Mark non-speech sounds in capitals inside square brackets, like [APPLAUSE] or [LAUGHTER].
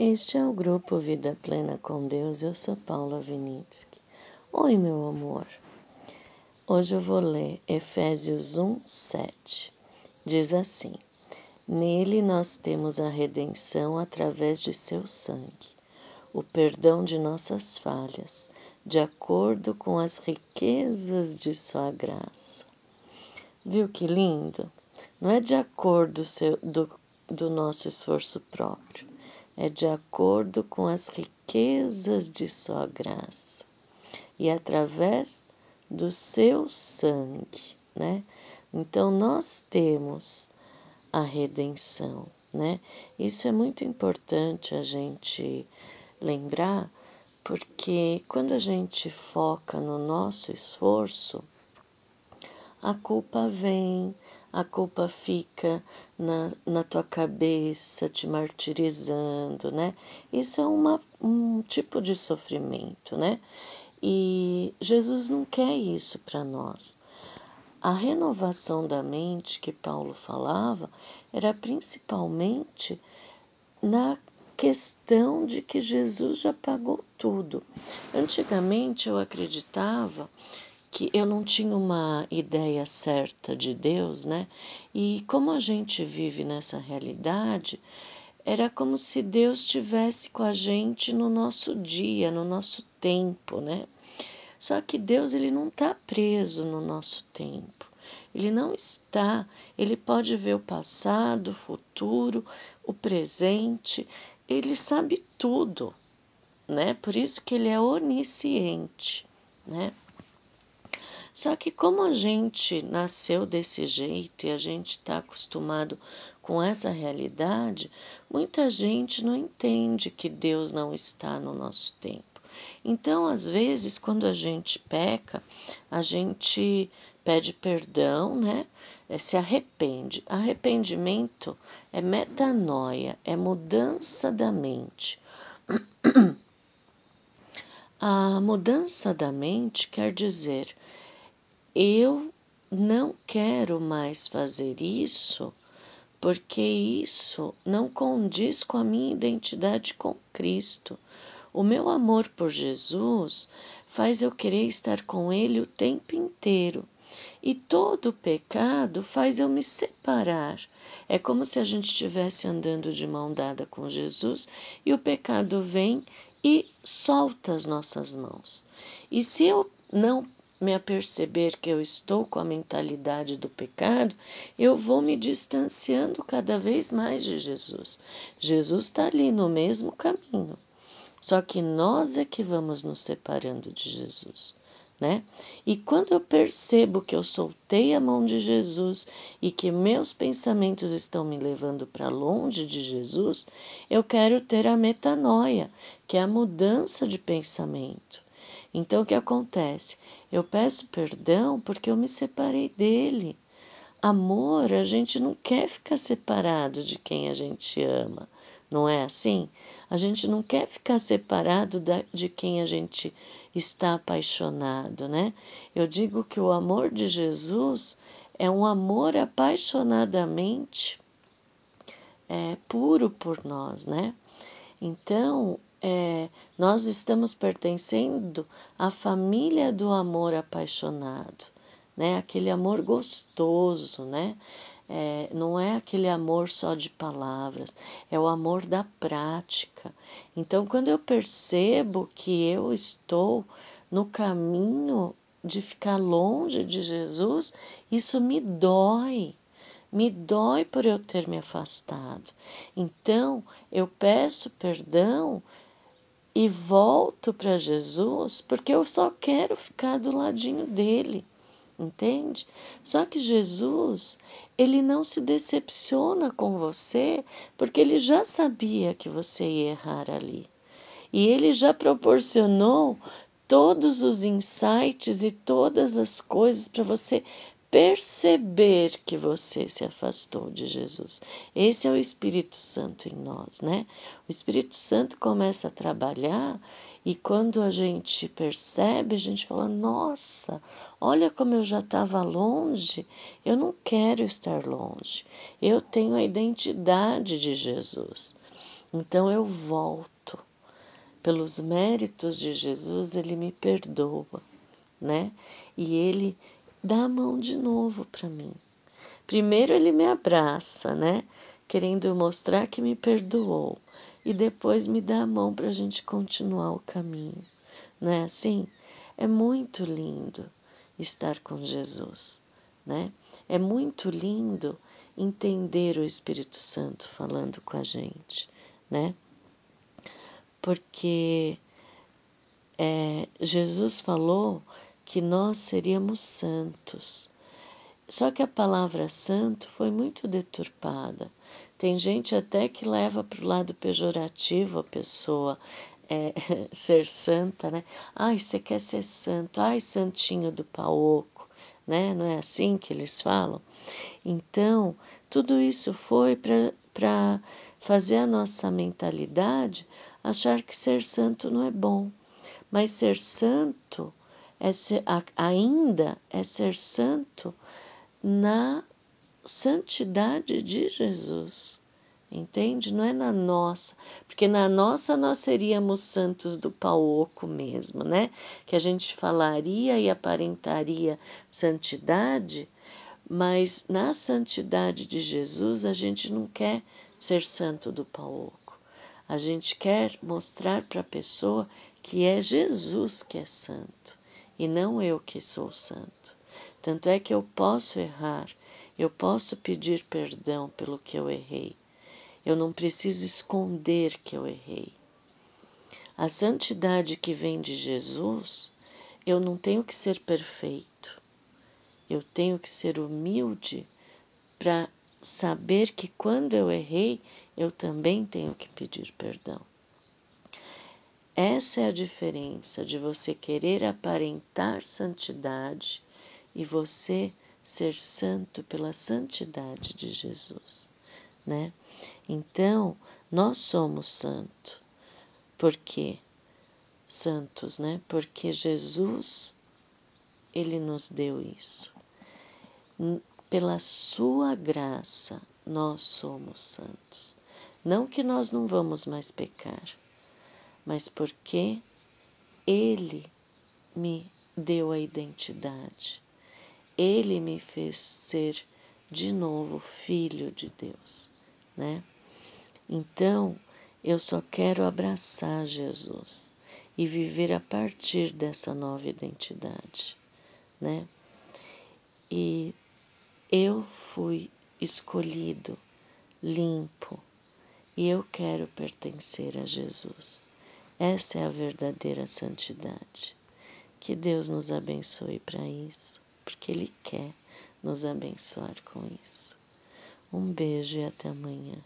Este é o grupo Vida Plena com Deus. Eu sou Paula Vinitsky. Oi, meu amor. Hoje eu vou ler Efésios 1, 7. Diz assim: Nele nós temos a redenção através de seu sangue, o perdão de nossas falhas, de acordo com as riquezas de sua graça. Viu que lindo? Não é de acordo do, do nosso esforço próprio é de acordo com as riquezas de sua graça e através do seu sangue, né? Então nós temos a redenção, né? Isso é muito importante a gente lembrar, porque quando a gente foca no nosso esforço, a culpa vem, a culpa fica na, na tua cabeça, te martirizando, né? Isso é uma, um tipo de sofrimento, né? E Jesus não quer isso para nós. A renovação da mente que Paulo falava era principalmente na questão de que Jesus já pagou tudo. Antigamente eu acreditava que eu não tinha uma ideia certa de Deus, né? E como a gente vive nessa realidade, era como se Deus estivesse com a gente no nosso dia, no nosso tempo, né? Só que Deus ele não está preso no nosso tempo. Ele não está, ele pode ver o passado, o futuro, o presente, ele sabe tudo, né? Por isso que ele é onisciente, né? Só que como a gente nasceu desse jeito e a gente está acostumado com essa realidade, muita gente não entende que Deus não está no nosso tempo. Então, às vezes, quando a gente peca, a gente pede perdão, né? É, se arrepende. Arrependimento é metanoia, é mudança da mente. [CLEARS THROAT] A mudança da mente quer dizer eu não quero mais fazer isso porque isso não condiz com a minha identidade com Cristo. O meu amor por Jesus faz eu querer estar com Ele o tempo inteiro. E todo pecado faz eu me separar. É como se a gente estivesse andando de mão dada com Jesus e o pecado vem e solta as nossas mãos. E se eu não me aperceber que eu estou com a mentalidade do pecado, eu vou me distanciando cada vez mais de Jesus. Jesus está ali no mesmo caminho. Só que nós é que vamos nos separando de Jesus, né? E quando eu percebo que eu soltei a mão de Jesus e que meus pensamentos estão me levando para longe de Jesus, eu quero ter a metanoia, que é a mudança de pensamento. Então o que acontece? Eu peço perdão porque eu me separei dele. Amor, a gente não quer ficar separado de quem a gente ama, não é assim? A gente não quer ficar separado de quem a gente está apaixonado, né? Eu digo que o amor de Jesus é um amor apaixonadamente é, puro por nós, né? Então, é, nós estamos pertencendo à família do amor apaixonado, né? Aquele amor gostoso, né? É, não é aquele amor só de palavras, é o amor da prática. Então, quando eu percebo que eu estou no caminho de ficar longe de Jesus, isso me dói, me dói por eu ter me afastado. Então, eu peço perdão e volto para Jesus porque eu só quero ficar do ladinho dele, entende? Só que Jesus, ele não se decepciona com você porque ele já sabia que você ia errar ali. E ele já proporcionou todos os insights e todas as coisas para você perceber que você se afastou de Jesus. Esse é o Espírito Santo em nós, né? O Espírito Santo começa a trabalhar e quando a gente percebe, a gente fala: nossa, olha como eu já estava longe, eu não quero estar longe, eu tenho a identidade de Jesus. Então eu volto. Pelos méritos de Jesus, ele me perdoa, né? E ele dá a mão de novo para mim. Primeiro ele me abraça, né? Querendo mostrar que me perdoou. E depois me dá a mão para a gente continuar o caminho. Não é assim? É muito lindo estar com Jesus, né? É muito lindo entender o Espírito Santo falando com a gente, né? Porque é, Jesus falou que nós seríamos santos. Só que a palavra santo foi muito deturpada. Tem gente até que leva para o lado pejorativo a pessoa é, [LAUGHS] ser santa, né? Ai, você quer ser santo, ai, santinho do paoco, né? Não é assim que eles falam? Então, tudo isso foi para fazer a nossa mentalidade achar que ser santo não é bom. Mas ser santo é ser, ainda é ser santo na santidade de Jesus. Entende? Não é na nossa, porque na nossa nós seríamos santos do pau oco mesmo, né? Que a gente falaria e aparentaria santidade, mas na santidade de Jesus a gente não quer ser santo do pau oco. A gente quer mostrar para a pessoa que é Jesus que é santo e não eu que sou santo. Tanto é que eu posso errar, eu posso pedir perdão pelo que eu errei. Eu não preciso esconder que eu errei. A santidade que vem de Jesus, eu não tenho que ser perfeito. Eu tenho que ser humilde para saber que quando eu errei, eu também tenho que pedir perdão. Essa é a diferença de você querer aparentar santidade e você ser santo pela santidade de Jesus, né? Então, nós somos santos. Por quê? Santos, né? Porque Jesus ele nos deu isso. Pela sua graça, nós somos santos. Não que nós não vamos mais pecar, mas porque Ele me deu a identidade. Ele me fez ser de novo filho de Deus, né? Então, eu só quero abraçar Jesus e viver a partir dessa nova identidade, né? E eu fui escolhido, limpo, e eu quero pertencer a Jesus. Essa é a verdadeira santidade. Que Deus nos abençoe para isso, porque Ele quer nos abençoar com isso. Um beijo e até amanhã.